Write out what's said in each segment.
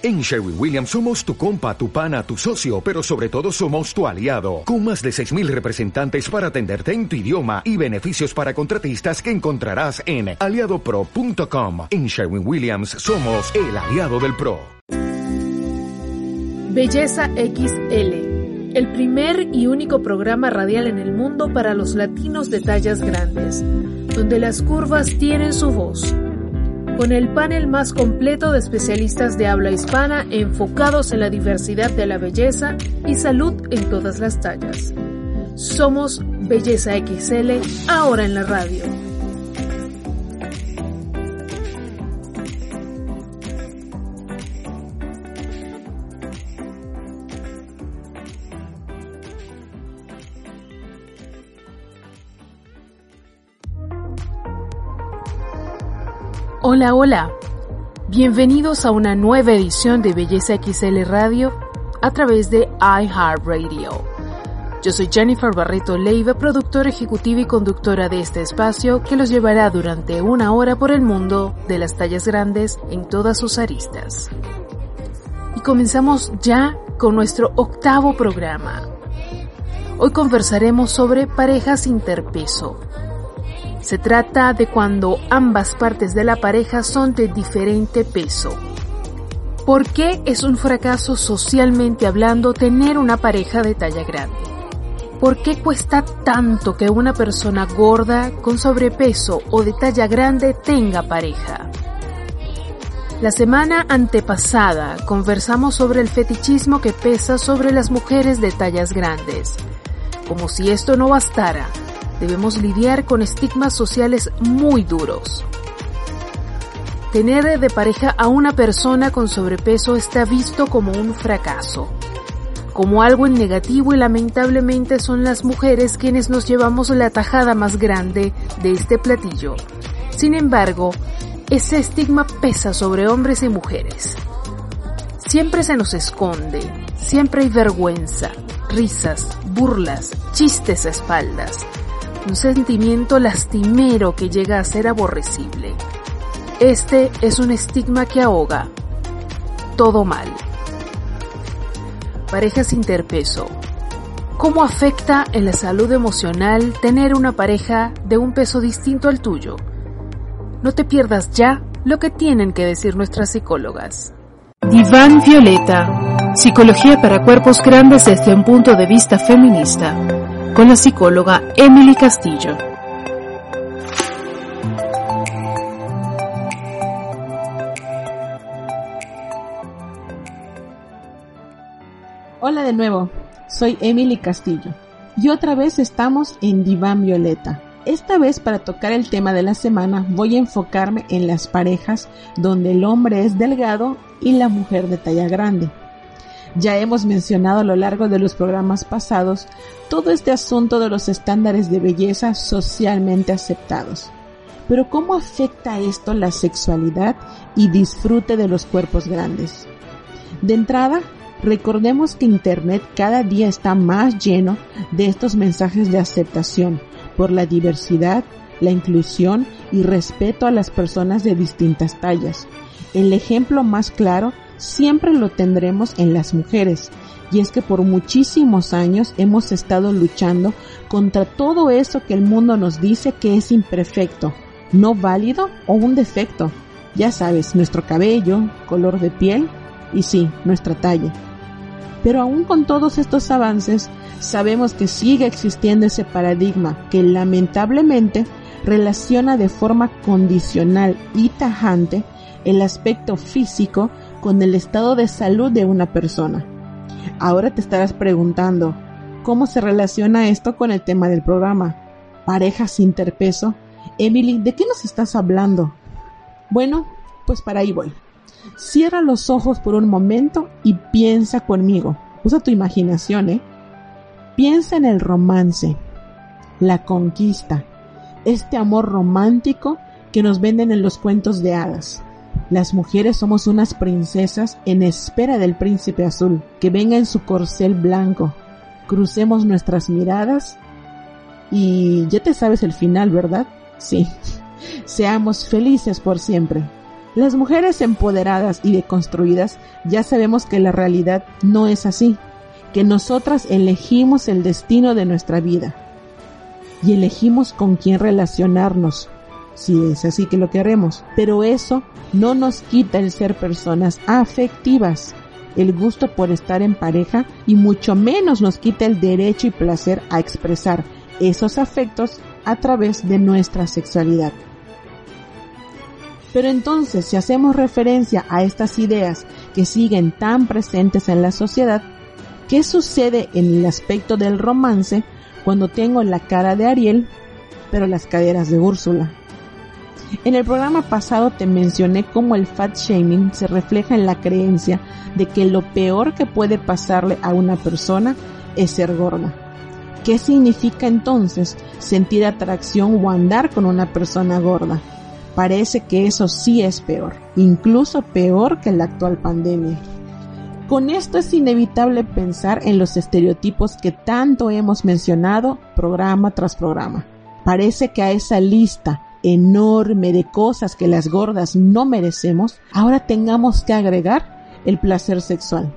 En Sherwin Williams somos tu compa, tu pana, tu socio, pero sobre todo somos tu aliado, con más de 6.000 representantes para atenderte en tu idioma y beneficios para contratistas que encontrarás en aliadopro.com. En Sherwin Williams somos el aliado del PRO. Belleza XL, el primer y único programa radial en el mundo para los latinos de tallas grandes, donde las curvas tienen su voz con el panel más completo de especialistas de habla hispana enfocados en la diversidad de la belleza y salud en todas las tallas. Somos Belleza XL, ahora en la radio. Hola, hola. Bienvenidos a una nueva edición de Belleza XL Radio a través de iHeartRadio. Yo soy Jennifer Barreto Leiva, productora ejecutiva y conductora de este espacio que los llevará durante una hora por el mundo de las tallas grandes en todas sus aristas. Y comenzamos ya con nuestro octavo programa. Hoy conversaremos sobre parejas interpeso se trata de cuando ambas partes de la pareja son de diferente peso. ¿Por qué es un fracaso socialmente hablando tener una pareja de talla grande? ¿Por qué cuesta tanto que una persona gorda, con sobrepeso o de talla grande tenga pareja? La semana antepasada conversamos sobre el fetichismo que pesa sobre las mujeres de tallas grandes. Como si esto no bastara, debemos lidiar con estigmas sociales muy duros. Tener de pareja a una persona con sobrepeso está visto como un fracaso, como algo en negativo y lamentablemente son las mujeres quienes nos llevamos la tajada más grande de este platillo. Sin embargo, ese estigma pesa sobre hombres y mujeres. Siempre se nos esconde, siempre hay vergüenza, risas, burlas, chistes a espaldas un sentimiento lastimero que llega a ser aborrecible. Este es un estigma que ahoga. Todo mal. Parejas interpeso. ¿Cómo afecta en la salud emocional tener una pareja de un peso distinto al tuyo? No te pierdas ya lo que tienen que decir nuestras psicólogas. Diván Violeta. Psicología para cuerpos grandes desde un punto de vista feminista con la psicóloga Emily Castillo. Hola de nuevo, soy Emily Castillo y otra vez estamos en Diván Violeta. Esta vez para tocar el tema de la semana voy a enfocarme en las parejas donde el hombre es delgado y la mujer de talla grande. Ya hemos mencionado a lo largo de los programas pasados todo este asunto de los estándares de belleza socialmente aceptados. Pero ¿cómo afecta esto la sexualidad y disfrute de los cuerpos grandes? De entrada, recordemos que Internet cada día está más lleno de estos mensajes de aceptación por la diversidad, la inclusión y respeto a las personas de distintas tallas. El ejemplo más claro siempre lo tendremos en las mujeres. Y es que por muchísimos años hemos estado luchando contra todo eso que el mundo nos dice que es imperfecto, no válido o un defecto. Ya sabes, nuestro cabello, color de piel y sí, nuestra talla. Pero aún con todos estos avances, sabemos que sigue existiendo ese paradigma que lamentablemente relaciona de forma condicional y tajante el aspecto físico con el estado de salud de una persona. Ahora te estarás preguntando, ¿cómo se relaciona esto con el tema del programa? ¿Parejas interpeso? Emily, ¿de qué nos estás hablando? Bueno, pues para ahí voy. Cierra los ojos por un momento y piensa conmigo. Usa tu imaginación, ¿eh? Piensa en el romance, la conquista, este amor romántico que nos venden en los cuentos de hadas. Las mujeres somos unas princesas en espera del príncipe azul, que venga en su corcel blanco. Crucemos nuestras miradas y ya te sabes el final, ¿verdad? Sí. Seamos felices por siempre. Las mujeres empoderadas y deconstruidas ya sabemos que la realidad no es así, que nosotras elegimos el destino de nuestra vida y elegimos con quién relacionarnos, si es así que lo queremos. Pero eso no nos quita el ser personas afectivas, el gusto por estar en pareja y mucho menos nos quita el derecho y placer a expresar esos afectos a través de nuestra sexualidad. Pero entonces, si hacemos referencia a estas ideas que siguen tan presentes en la sociedad, ¿qué sucede en el aspecto del romance cuando tengo la cara de Ariel, pero las caderas de Úrsula? En el programa pasado te mencioné cómo el fat shaming se refleja en la creencia de que lo peor que puede pasarle a una persona es ser gorda. ¿Qué significa entonces sentir atracción o andar con una persona gorda? Parece que eso sí es peor, incluso peor que la actual pandemia. Con esto es inevitable pensar en los estereotipos que tanto hemos mencionado programa tras programa. Parece que a esa lista enorme de cosas que las gordas no merecemos, ahora tengamos que agregar el placer sexual.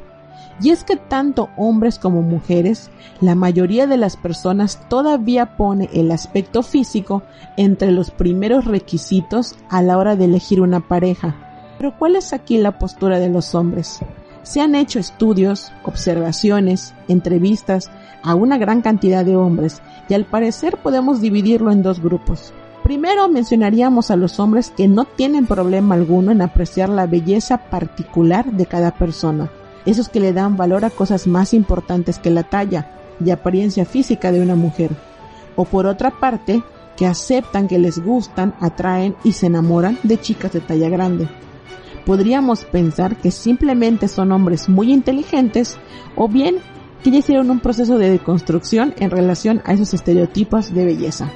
Y es que tanto hombres como mujeres, la mayoría de las personas todavía pone el aspecto físico entre los primeros requisitos a la hora de elegir una pareja. Pero ¿cuál es aquí la postura de los hombres? Se han hecho estudios, observaciones, entrevistas a una gran cantidad de hombres y al parecer podemos dividirlo en dos grupos. Primero mencionaríamos a los hombres que no tienen problema alguno en apreciar la belleza particular de cada persona, esos que le dan valor a cosas más importantes que la talla y apariencia física de una mujer. O por otra parte, que aceptan que les gustan, atraen y se enamoran de chicas de talla grande. Podríamos pensar que simplemente son hombres muy inteligentes o bien que ya hicieron un proceso de deconstrucción en relación a esos estereotipos de belleza.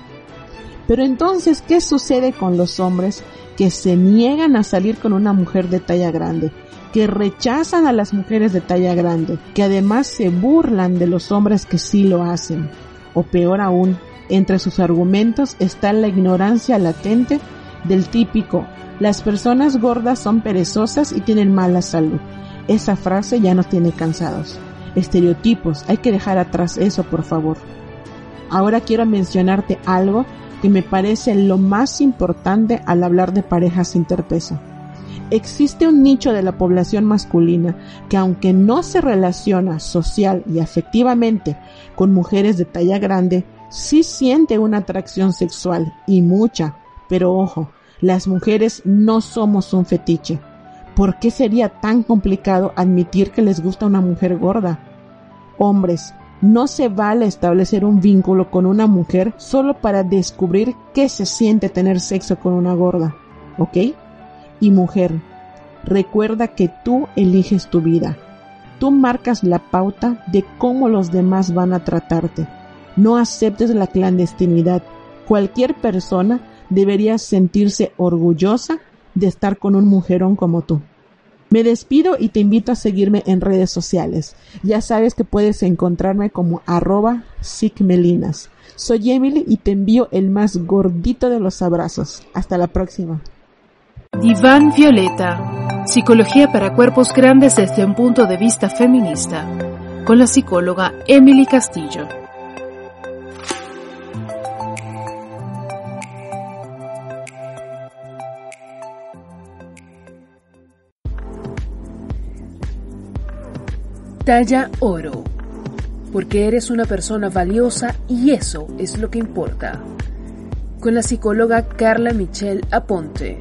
Pero entonces, ¿qué sucede con los hombres que se niegan a salir con una mujer de talla grande? que rechazan a las mujeres de talla grande, que además se burlan de los hombres que sí lo hacen. O peor aún, entre sus argumentos está la ignorancia latente del típico, las personas gordas son perezosas y tienen mala salud. Esa frase ya nos tiene cansados. Estereotipos, hay que dejar atrás eso, por favor. Ahora quiero mencionarte algo que me parece lo más importante al hablar de parejas interpeso. Existe un nicho de la población masculina que aunque no se relaciona social y afectivamente con mujeres de talla grande, sí siente una atracción sexual y mucha. Pero ojo, las mujeres no somos un fetiche. ¿Por qué sería tan complicado admitir que les gusta una mujer gorda? Hombres, no se vale establecer un vínculo con una mujer solo para descubrir qué se siente tener sexo con una gorda, ¿ok? Y mujer, recuerda que tú eliges tu vida. Tú marcas la pauta de cómo los demás van a tratarte. No aceptes la clandestinidad. Cualquier persona debería sentirse orgullosa de estar con un mujerón como tú. Me despido y te invito a seguirme en redes sociales. Ya sabes que puedes encontrarme como arroba sigmelinas. Soy Emily y te envío el más gordito de los abrazos. Hasta la próxima. Diván Violeta. Psicología para cuerpos grandes desde un punto de vista feminista. Con la psicóloga Emily Castillo. Talla oro. Porque eres una persona valiosa y eso es lo que importa. Con la psicóloga Carla Michelle Aponte.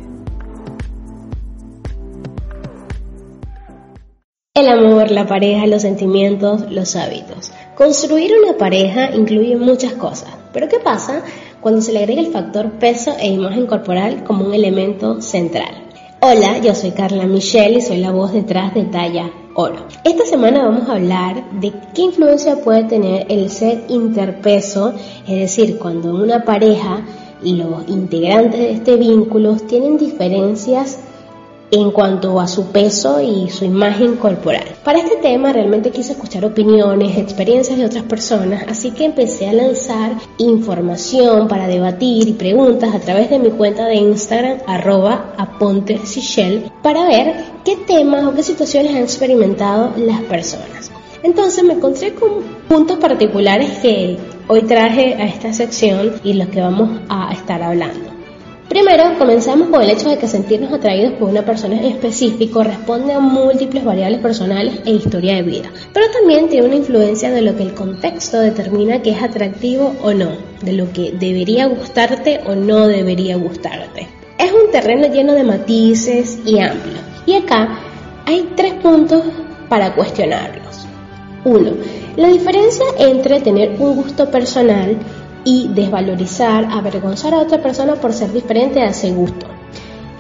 El amor, la pareja, los sentimientos, los hábitos. Construir una pareja incluye muchas cosas, pero ¿qué pasa cuando se le agrega el factor peso e imagen corporal como un elemento central? Hola, yo soy Carla Michelle y soy la voz detrás de Talla oro. Esta semana vamos a hablar de qué influencia puede tener el ser interpeso, es decir, cuando una pareja los integrantes de este vínculo tienen diferencias en cuanto a su peso y su imagen corporal. Para este tema realmente quise escuchar opiniones, experiencias de otras personas, así que empecé a lanzar información para debatir y preguntas a través de mi cuenta de Instagram arroba para ver qué temas o qué situaciones han experimentado las personas. Entonces me encontré con puntos particulares que hoy traje a esta sección y los que vamos a estar hablando. Primero, comenzamos con el hecho de que sentirnos atraídos por una persona en específico responde a múltiples variables personales e historia de vida, pero también tiene una influencia de lo que el contexto determina que es atractivo o no, de lo que debería gustarte o no debería gustarte. Es un terreno lleno de matices y amplio, y acá hay tres puntos para cuestionarlos. Uno, la diferencia entre tener un gusto personal y desvalorizar, avergonzar a otra persona por ser diferente a ese gusto.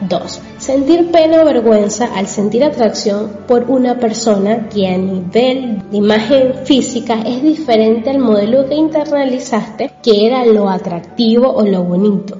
2. Sentir pena o vergüenza al sentir atracción por una persona que a nivel de imagen física es diferente al modelo que internalizaste que era lo atractivo o lo bonito.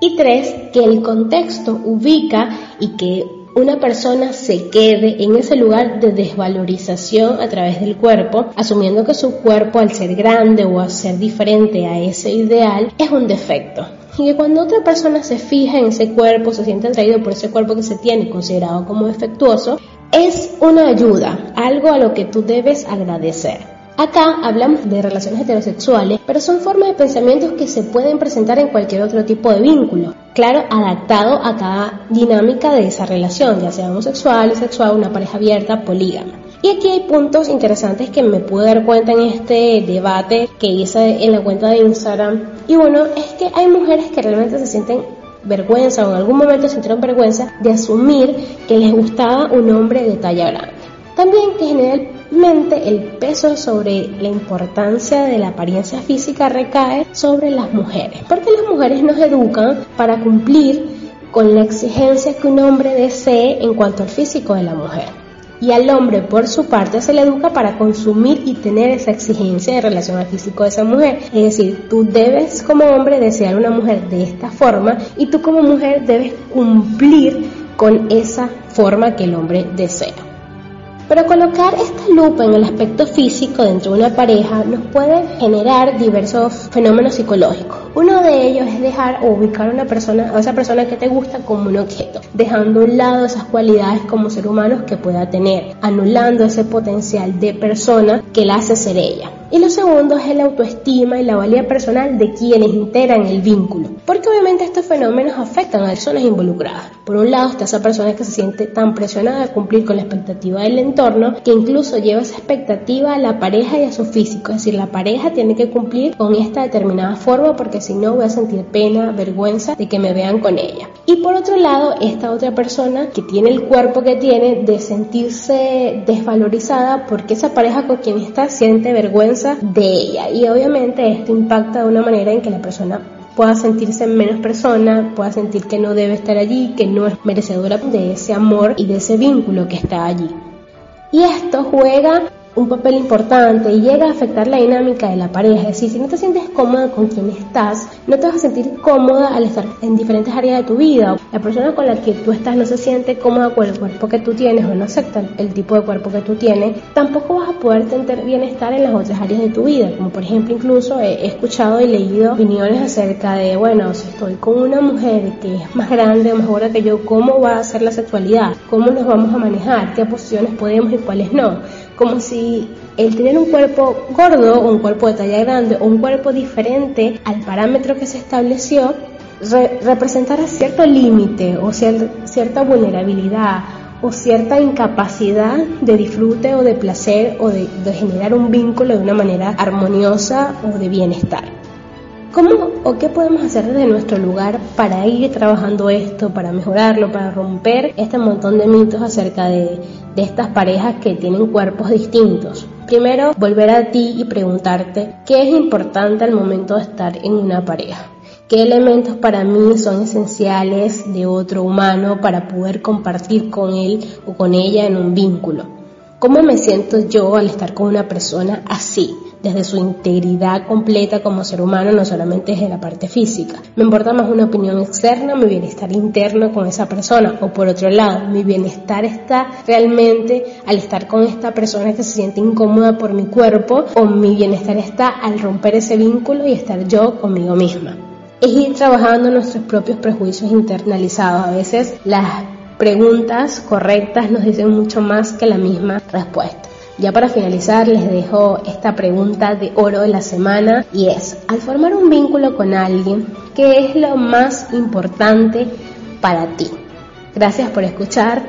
Y 3. Que el contexto ubica y que una persona se quede en ese lugar de desvalorización a través del cuerpo, asumiendo que su cuerpo al ser grande o al ser diferente a ese ideal es un defecto. Y que cuando otra persona se fija en ese cuerpo, se siente atraído por ese cuerpo que se tiene considerado como defectuoso, es una ayuda, algo a lo que tú debes agradecer. Acá hablamos de relaciones heterosexuales, pero son formas de pensamientos que se pueden presentar en cualquier otro tipo de vínculo. Claro, adaptado a cada dinámica de esa relación, ya sea homosexual, bisexual, una pareja abierta, polígama. Y aquí hay puntos interesantes que me pude dar cuenta en este debate que hice en la cuenta de Instagram. Y bueno, es que hay mujeres que realmente se sienten vergüenza o en algún momento sintieron vergüenza de asumir que les gustaba un hombre de talla grande. También que generalmente el peso sobre la importancia de la apariencia física recae sobre las mujeres, porque las mujeres nos educan para cumplir con la exigencia que un hombre desee en cuanto al físico de la mujer. Y al hombre, por su parte, se le educa para consumir y tener esa exigencia en relación al físico de esa mujer. Es decir, tú debes como hombre desear una mujer de esta forma y tú como mujer debes cumplir con esa forma que el hombre desea. Pero colocar esta lupa en el aspecto físico dentro de una pareja nos puede generar diversos fenómenos psicológicos. Uno de ellos es dejar o ubicar a una persona, a esa persona que te gusta como un objeto, dejando a un lado esas cualidades como ser humano que pueda tener, anulando ese potencial de persona que la hace ser ella. Y lo segundo es la autoestima y la valía personal de quienes integran el vínculo. Porque obviamente estos fenómenos afectan a personas involucradas. Por un lado está esa persona que se siente tan presionada a cumplir con la expectativa del entorno que incluso lleva esa expectativa a la pareja y a su físico. Es decir, la pareja tiene que cumplir con esta determinada forma porque si no voy a sentir pena, vergüenza de que me vean con ella. Y por otro lado, esta otra persona que tiene el cuerpo que tiene de sentirse desvalorizada porque esa pareja con quien está siente vergüenza de ella. Y obviamente esto impacta de una manera en que la persona pueda sentirse menos persona, pueda sentir que no debe estar allí, que no es merecedora de ese amor y de ese vínculo que está allí. Y esto juega un papel importante y llega a afectar la dinámica de la pareja. Es decir, si no te sientes cómoda con quien estás, no te vas a sentir cómoda al estar en diferentes áreas de tu vida. La persona con la que tú estás no se siente cómoda con el cuerpo que tú tienes o no acepta el tipo de cuerpo que tú tienes, tampoco vas a poder tener bienestar en las otras áreas de tu vida. Como por ejemplo, incluso he escuchado y leído opiniones acerca de, bueno, si estoy con una mujer que es más grande o más que yo, ¿cómo va a ser la sexualidad? ¿Cómo nos vamos a manejar? ¿Qué posiciones podemos y cuáles no? Como si el tener un cuerpo gordo un cuerpo de talla grande o un cuerpo diferente al parámetro que se estableció representara cierto límite o cierta vulnerabilidad o cierta incapacidad de disfrute o de placer o de generar un vínculo de una manera armoniosa o de bienestar. ¿Cómo o qué podemos hacer desde nuestro lugar para ir trabajando esto, para mejorarlo, para romper este montón de mitos acerca de, de estas parejas que tienen cuerpos distintos? Primero, volver a ti y preguntarte qué es importante al momento de estar en una pareja. ¿Qué elementos para mí son esenciales de otro humano para poder compartir con él o con ella en un vínculo? ¿Cómo me siento yo al estar con una persona así? Desde su integridad completa como ser humano, no solamente desde la parte física. Me importa más una opinión externa, mi bienestar interno con esa persona, o por otro lado, mi bienestar está realmente al estar con esta persona que se siente incómoda por mi cuerpo, o mi bienestar está al romper ese vínculo y estar yo conmigo misma. Es ir trabajando nuestros propios prejuicios internalizados. A veces las preguntas correctas nos dicen mucho más que la misma respuesta. Ya para finalizar les dejo esta pregunta de oro de la semana y es, al formar un vínculo con alguien, ¿qué es lo más importante para ti? Gracias por escuchar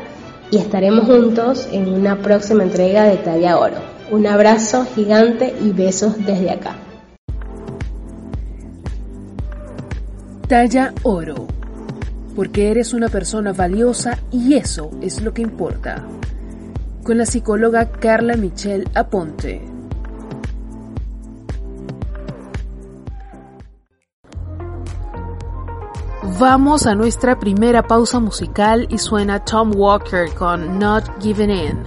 y estaremos juntos en una próxima entrega de Talla Oro. Un abrazo gigante y besos desde acá. Talla Oro, porque eres una persona valiosa y eso es lo que importa con la psicóloga Carla Michelle Aponte. Vamos a nuestra primera pausa musical y suena Tom Walker con Not Giving In.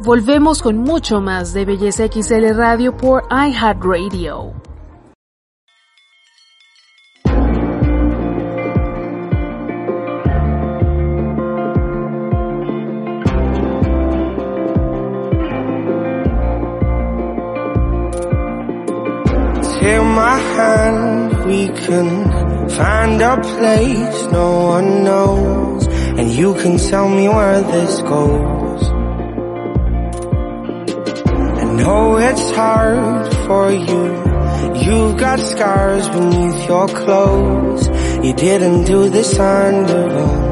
Volvemos con mucho más de Belleza XL Radio por iHeartRadio. My hand, we can find a place no one knows. And you can tell me where this goes. I know it's hard for you. You've got scars beneath your clothes. You didn't do this on your own.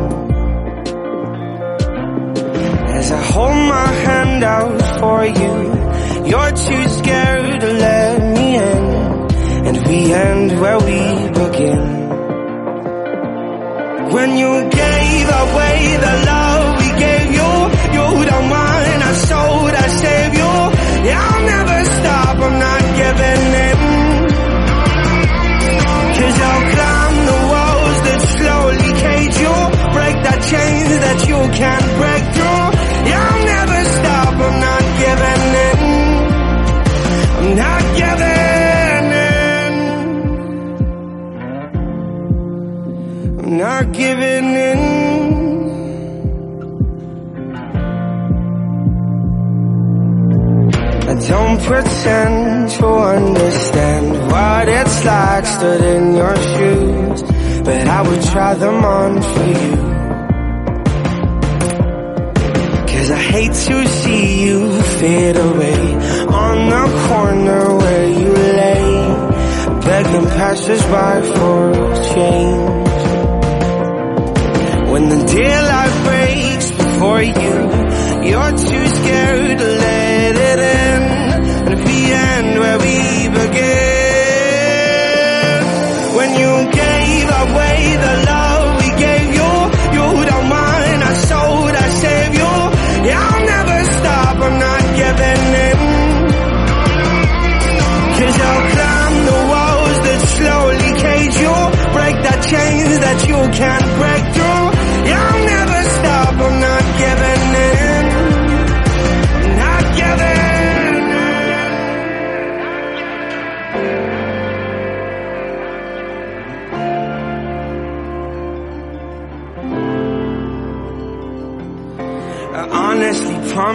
As I hold my hand out for you, you're too scared we end where we begin. When you gave away the love giving in. I don't pretend to understand what it's like stood in your shoes, but I would try them on for you. Cause I hate to see you fade away on the corner where you lay, begging passers-by for change. When the daylight breaks before you, you're too scared to let it in.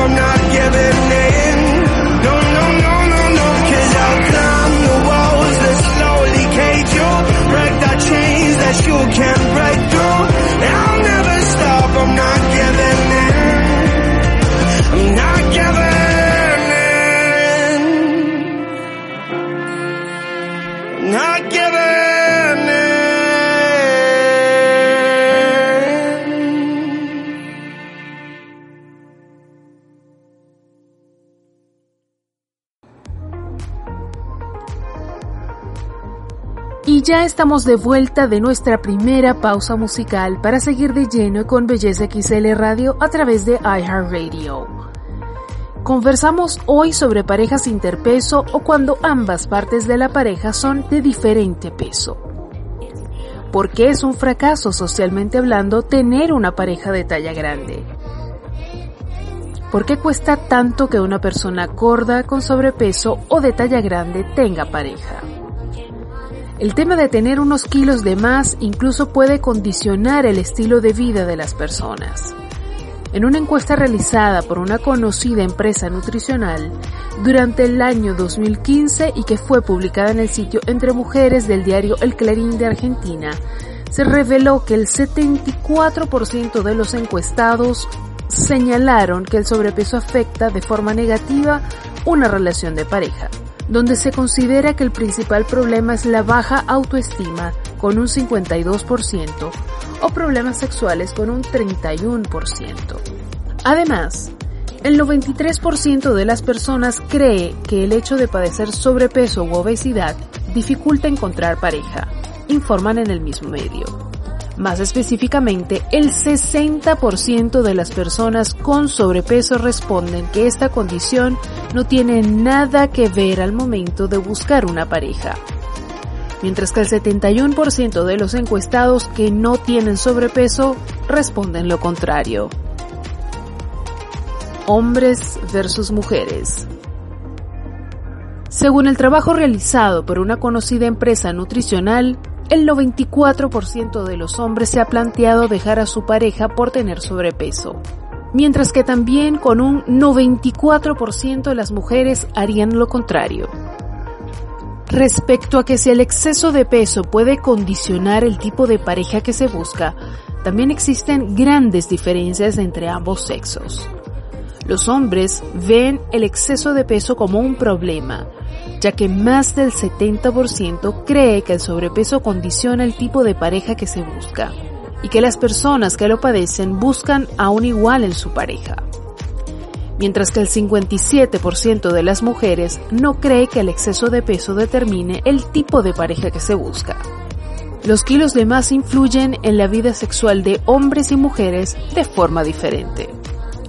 I'm not giving in. No, no, no, no, no, cause I'll climb the walls that slowly cage you. Break the chains that you can't break Y ya estamos de vuelta de nuestra primera pausa musical para seguir de lleno con Belleza XL Radio a través de iHeartRadio. Conversamos hoy sobre parejas interpeso o cuando ambas partes de la pareja son de diferente peso. ¿Por qué es un fracaso socialmente hablando tener una pareja de talla grande? ¿Por qué cuesta tanto que una persona gorda con sobrepeso o de talla grande tenga pareja? El tema de tener unos kilos de más incluso puede condicionar el estilo de vida de las personas. En una encuesta realizada por una conocida empresa nutricional durante el año 2015 y que fue publicada en el sitio Entre Mujeres del diario El Clarín de Argentina, se reveló que el 74% de los encuestados señalaron que el sobrepeso afecta de forma negativa una relación de pareja donde se considera que el principal problema es la baja autoestima con un 52% o problemas sexuales con un 31%. Además, el 93% de las personas cree que el hecho de padecer sobrepeso u obesidad dificulta encontrar pareja, informan en el mismo medio. Más específicamente, el 60% de las personas con sobrepeso responden que esta condición no tiene nada que ver al momento de buscar una pareja. Mientras que el 71% de los encuestados que no tienen sobrepeso responden lo contrario. Hombres versus mujeres. Según el trabajo realizado por una conocida empresa nutricional, el 94% de los hombres se ha planteado dejar a su pareja por tener sobrepeso, mientras que también con un 94% de las mujeres harían lo contrario. Respecto a que si el exceso de peso puede condicionar el tipo de pareja que se busca, también existen grandes diferencias entre ambos sexos. Los hombres ven el exceso de peso como un problema, ya que más del 70% cree que el sobrepeso condiciona el tipo de pareja que se busca y que las personas que lo padecen buscan a un igual en su pareja. Mientras que el 57% de las mujeres no cree que el exceso de peso determine el tipo de pareja que se busca. Los kilos de más influyen en la vida sexual de hombres y mujeres de forma diferente.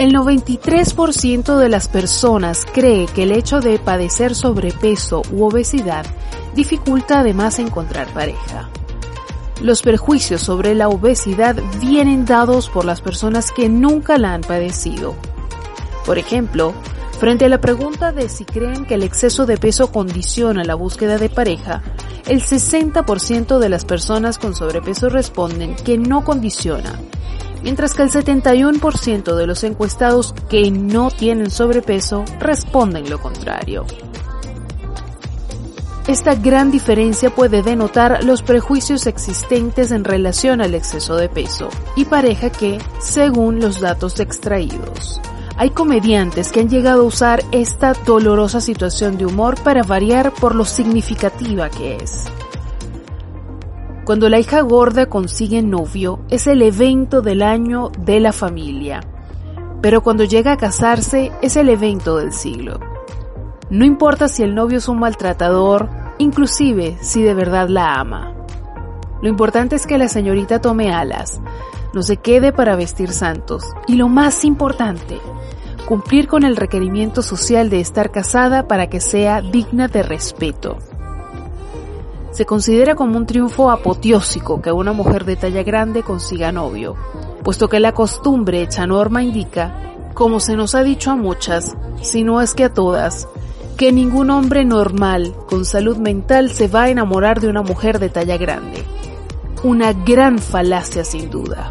El 93% de las personas cree que el hecho de padecer sobrepeso u obesidad dificulta además encontrar pareja. Los perjuicios sobre la obesidad vienen dados por las personas que nunca la han padecido. Por ejemplo, frente a la pregunta de si creen que el exceso de peso condiciona la búsqueda de pareja, el 60% de las personas con sobrepeso responden que no condiciona mientras que el 71% de los encuestados que no tienen sobrepeso responden lo contrario. Esta gran diferencia puede denotar los prejuicios existentes en relación al exceso de peso y pareja que, según los datos extraídos, hay comediantes que han llegado a usar esta dolorosa situación de humor para variar por lo significativa que es. Cuando la hija gorda consigue novio, es el evento del año de la familia. Pero cuando llega a casarse, es el evento del siglo. No importa si el novio es un maltratador, inclusive si de verdad la ama. Lo importante es que la señorita tome alas, no se quede para vestir santos. Y lo más importante, cumplir con el requerimiento social de estar casada para que sea digna de respeto. Se considera como un triunfo apoteósico que una mujer de talla grande consiga novio, puesto que la costumbre hecha norma indica, como se nos ha dicho a muchas, si no es que a todas, que ningún hombre normal con salud mental se va a enamorar de una mujer de talla grande. Una gran falacia sin duda.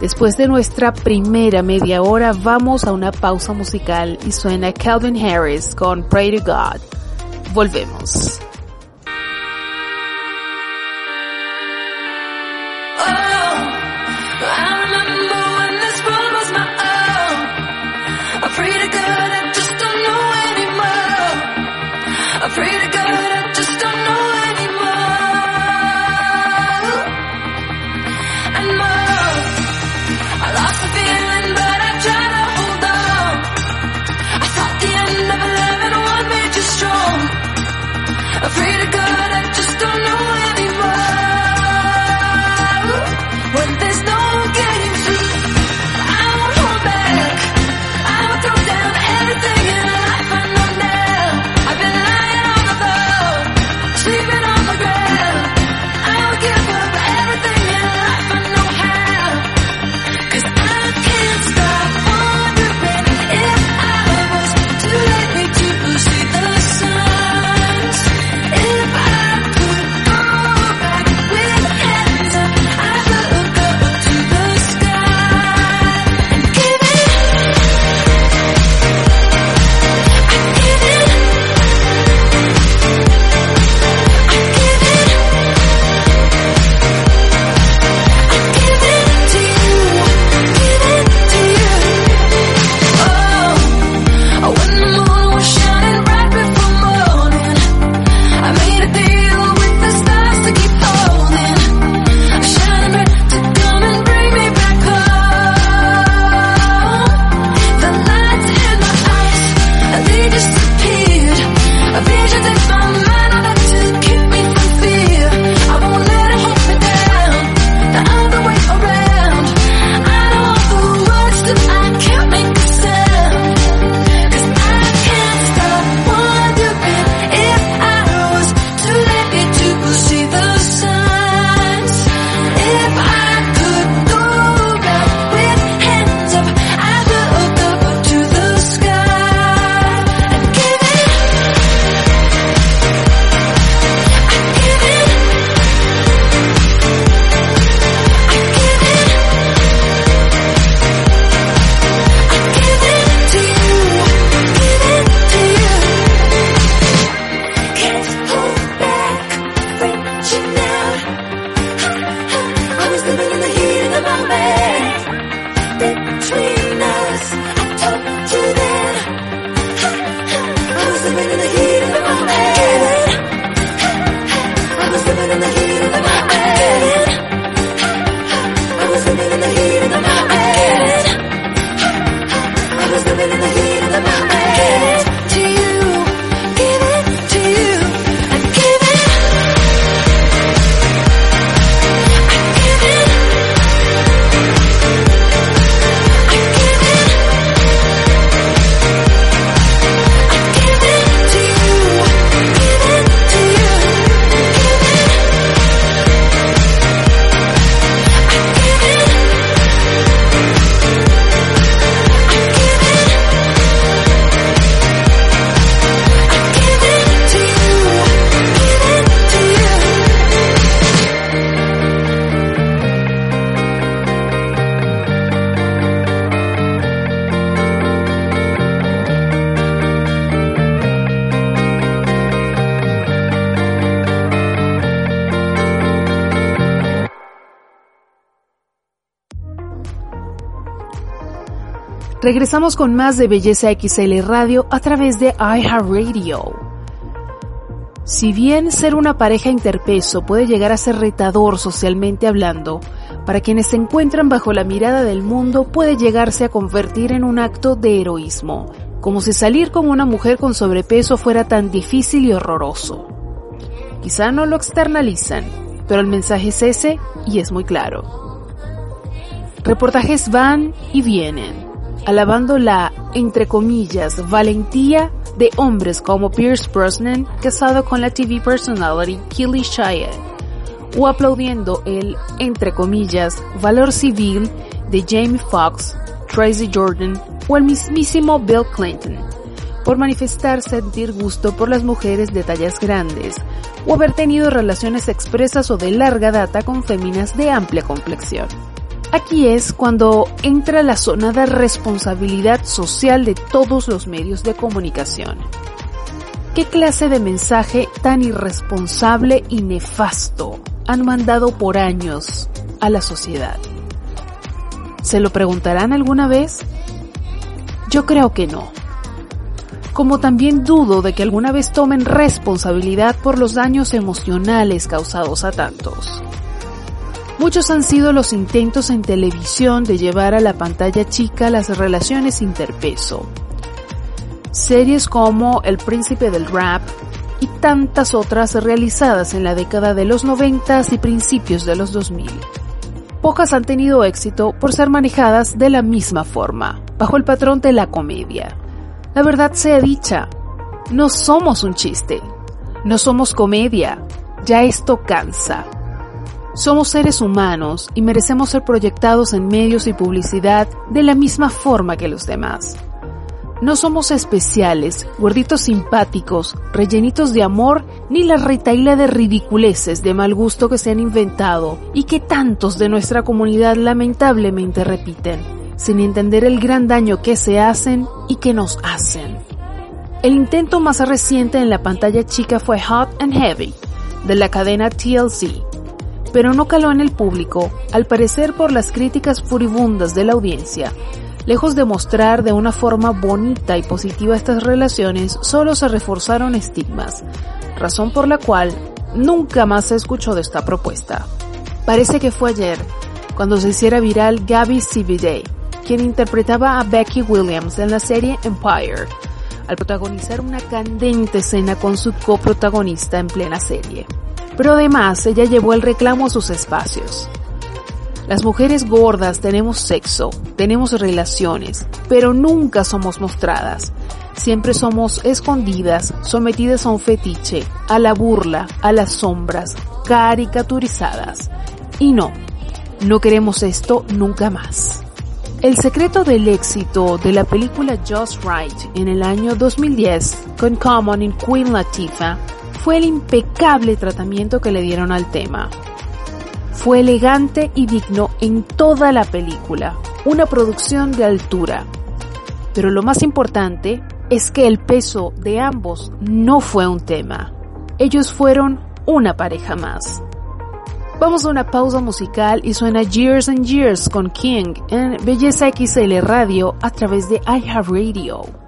Después de nuestra primera media hora vamos a una pausa musical y suena Calvin Harris con Pray to God. Volvemos. Regresamos con más de Belleza XL Radio a través de iHeartRadio. Si bien ser una pareja interpeso puede llegar a ser retador socialmente hablando, para quienes se encuentran bajo la mirada del mundo puede llegarse a convertir en un acto de heroísmo, como si salir con una mujer con sobrepeso fuera tan difícil y horroroso. Quizá no lo externalizan, pero el mensaje es ese y es muy claro. Reportajes van y vienen alabando la, entre comillas, valentía de hombres como Pierce Brosnan, casado con la TV personality Kelly Shia, o aplaudiendo el, entre comillas, valor civil de Jamie Foxx, Tracy Jordan o el mismísimo Bill Clinton, por manifestar sentir gusto por las mujeres de tallas grandes, o haber tenido relaciones expresas o de larga data con féminas de amplia complexión. Aquí es cuando entra la sonada responsabilidad social de todos los medios de comunicación. ¿Qué clase de mensaje tan irresponsable y nefasto han mandado por años a la sociedad? ¿Se lo preguntarán alguna vez? Yo creo que no. Como también dudo de que alguna vez tomen responsabilidad por los daños emocionales causados a tantos. Muchos han sido los intentos en televisión de llevar a la pantalla chica las relaciones interpeso. Series como El Príncipe del Rap y tantas otras realizadas en la década de los 90 y principios de los 2000. Pocas han tenido éxito por ser manejadas de la misma forma, bajo el patrón de la comedia. La verdad sea dicha, no somos un chiste, no somos comedia, ya esto cansa. Somos seres humanos y merecemos ser proyectados en medios y publicidad de la misma forma que los demás. No somos especiales, gorditos simpáticos, rellenitos de amor, ni la retaila de ridiculeces de mal gusto que se han inventado y que tantos de nuestra comunidad lamentablemente repiten, sin entender el gran daño que se hacen y que nos hacen. El intento más reciente en la pantalla chica fue Hot and Heavy, de la cadena TLC, pero no caló en el público, al parecer por las críticas furibundas de la audiencia. Lejos de mostrar de una forma bonita y positiva estas relaciones, solo se reforzaron estigmas, razón por la cual nunca más se escuchó de esta propuesta. Parece que fue ayer, cuando se hiciera viral Gabby CBD, quien interpretaba a Becky Williams en la serie Empire, al protagonizar una candente escena con su coprotagonista en plena serie pero además ella llevó el reclamo a sus espacios. Las mujeres gordas tenemos sexo, tenemos relaciones, pero nunca somos mostradas. Siempre somos escondidas, sometidas a un fetiche, a la burla, a las sombras, caricaturizadas. Y no, no queremos esto nunca más. El secreto del éxito de la película Just Right en el año 2010 con Common y Queen Latifah fue el impecable tratamiento que le dieron al tema. Fue elegante y digno en toda la película, una producción de altura. Pero lo más importante es que el peso de ambos no fue un tema. Ellos fueron una pareja más. Vamos a una pausa musical y suena Years and Years con King en Belleza XL Radio a través de iHeartRadio.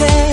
say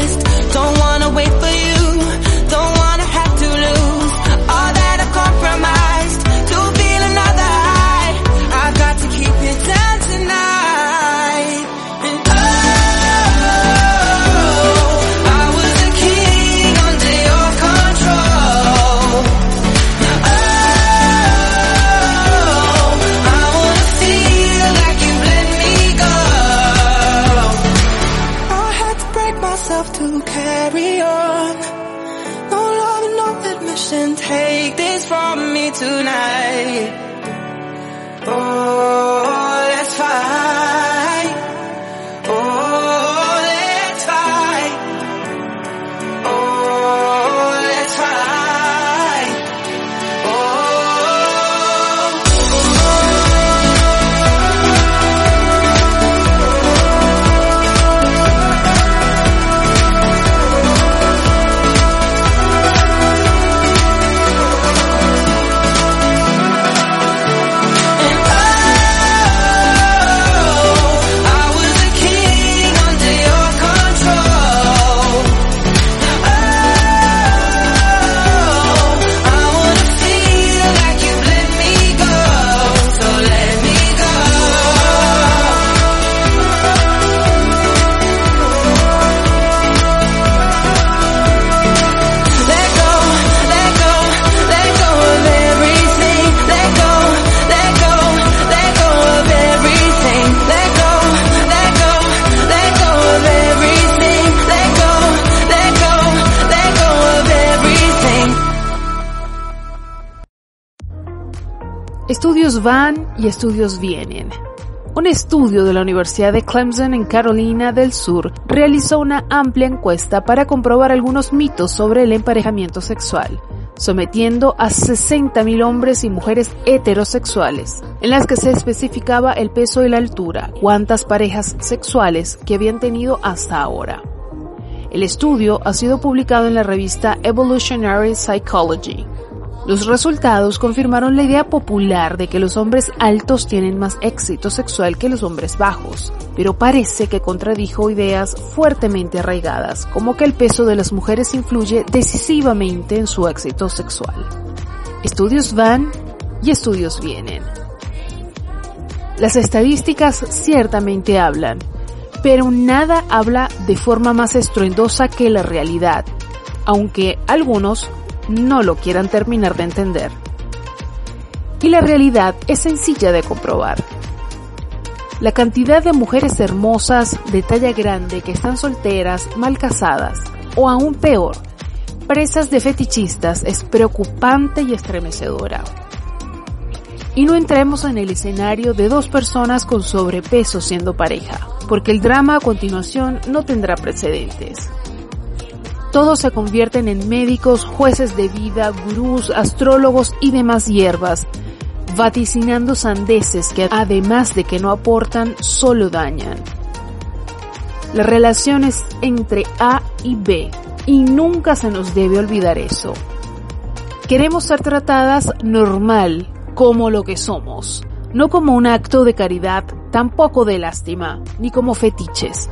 van y estudios vienen. Un estudio de la Universidad de Clemson en Carolina del Sur realizó una amplia encuesta para comprobar algunos mitos sobre el emparejamiento sexual, sometiendo a 60.000 hombres y mujeres heterosexuales, en las que se especificaba el peso y la altura, cuántas parejas sexuales que habían tenido hasta ahora. El estudio ha sido publicado en la revista Evolutionary Psychology. Los resultados confirmaron la idea popular de que los hombres altos tienen más éxito sexual que los hombres bajos, pero parece que contradijo ideas fuertemente arraigadas, como que el peso de las mujeres influye decisivamente en su éxito sexual. Estudios van y estudios vienen. Las estadísticas ciertamente hablan, pero nada habla de forma más estruendosa que la realidad, aunque algunos no lo quieran terminar de entender. Y la realidad es sencilla de comprobar. La cantidad de mujeres hermosas de talla grande que están solteras, mal casadas, o aún peor, presas de fetichistas es preocupante y estremecedora. Y no entremos en el escenario de dos personas con sobrepeso siendo pareja, porque el drama a continuación no tendrá precedentes. Todos se convierten en médicos, jueces de vida, gurús, astrólogos y demás hierbas, vaticinando sandeces que además de que no aportan, solo dañan. La relación es entre A y B y nunca se nos debe olvidar eso. Queremos ser tratadas normal, como lo que somos, no como un acto de caridad, tampoco de lástima, ni como fetiches,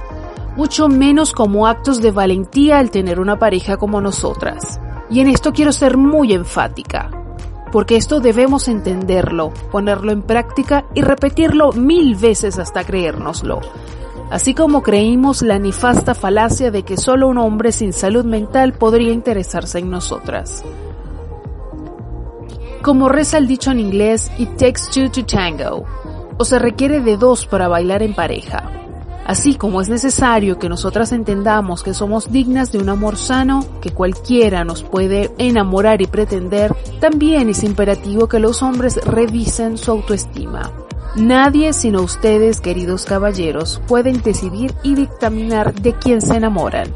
mucho menos como actos de valentía al tener una pareja como nosotras. Y en esto quiero ser muy enfática, porque esto debemos entenderlo, ponerlo en práctica y repetirlo mil veces hasta creérnoslo. Así como creímos la nefasta falacia de que solo un hombre sin salud mental podría interesarse en nosotras. Como reza el dicho en inglés, it takes two to tango, o se requiere de dos para bailar en pareja. Así como es necesario que nosotras entendamos que somos dignas de un amor sano, que cualquiera nos puede enamorar y pretender, también es imperativo que los hombres revisen su autoestima. Nadie sino ustedes, queridos caballeros, pueden decidir y dictaminar de quién se enamoran,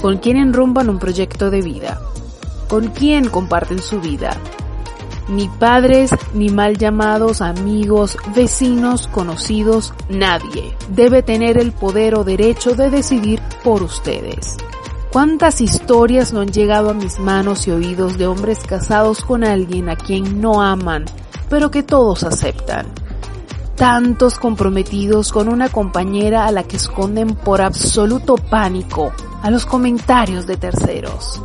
con quién enrumban un proyecto de vida, con quién comparten su vida, ni padres, ni mal llamados amigos, vecinos, conocidos, nadie debe tener el poder o derecho de decidir por ustedes. ¿Cuántas historias no han llegado a mis manos y oídos de hombres casados con alguien a quien no aman, pero que todos aceptan? Tantos comprometidos con una compañera a la que esconden por absoluto pánico a los comentarios de terceros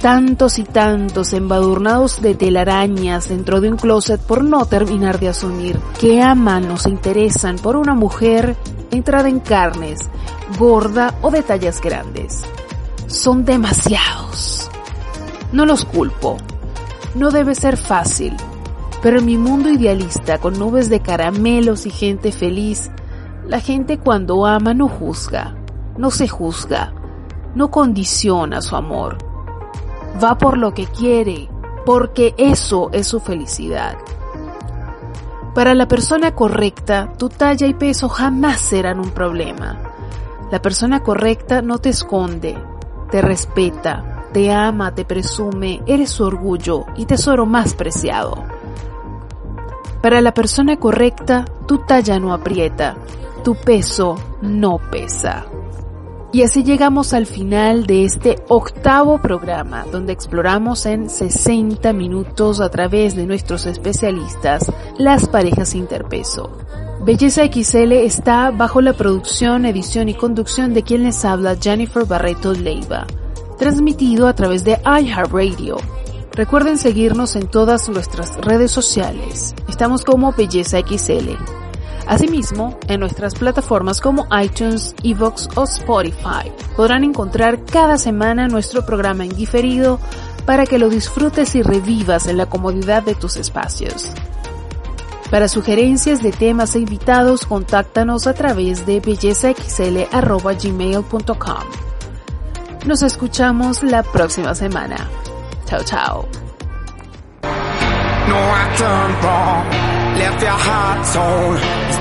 tantos y tantos embadurnados de telarañas dentro de un closet por no terminar de asumir que aman o se interesan por una mujer entrada en carnes, gorda o de tallas grandes. Son demasiados. No los culpo. No debe ser fácil. Pero en mi mundo idealista, con nubes de caramelos y gente feliz, la gente cuando ama no juzga, no se juzga, no condiciona su amor va por lo que quiere, porque eso es su felicidad. Para la persona correcta, tu talla y peso jamás serán un problema. La persona correcta no te esconde, te respeta, te ama, te presume, eres su orgullo y tesoro más preciado. Para la persona correcta, tu talla no aprieta, tu peso no pesa. Y así llegamos al final de este octavo programa, donde exploramos en 60 minutos a través de nuestros especialistas las parejas interpeso. Belleza XL está bajo la producción, edición y conducción de quien les habla Jennifer Barreto Leiva, transmitido a través de iHeartRadio. Recuerden seguirnos en todas nuestras redes sociales. Estamos como Belleza XL. Asimismo, en nuestras plataformas como iTunes, Evox o Spotify podrán encontrar cada semana nuestro programa en diferido para que lo disfrutes y revivas en la comodidad de tus espacios. Para sugerencias de temas e invitados, contáctanos a través de bellezaxl.gmail.com. Nos escuchamos la próxima semana. Chao, chao.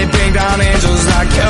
they bring down angels like you.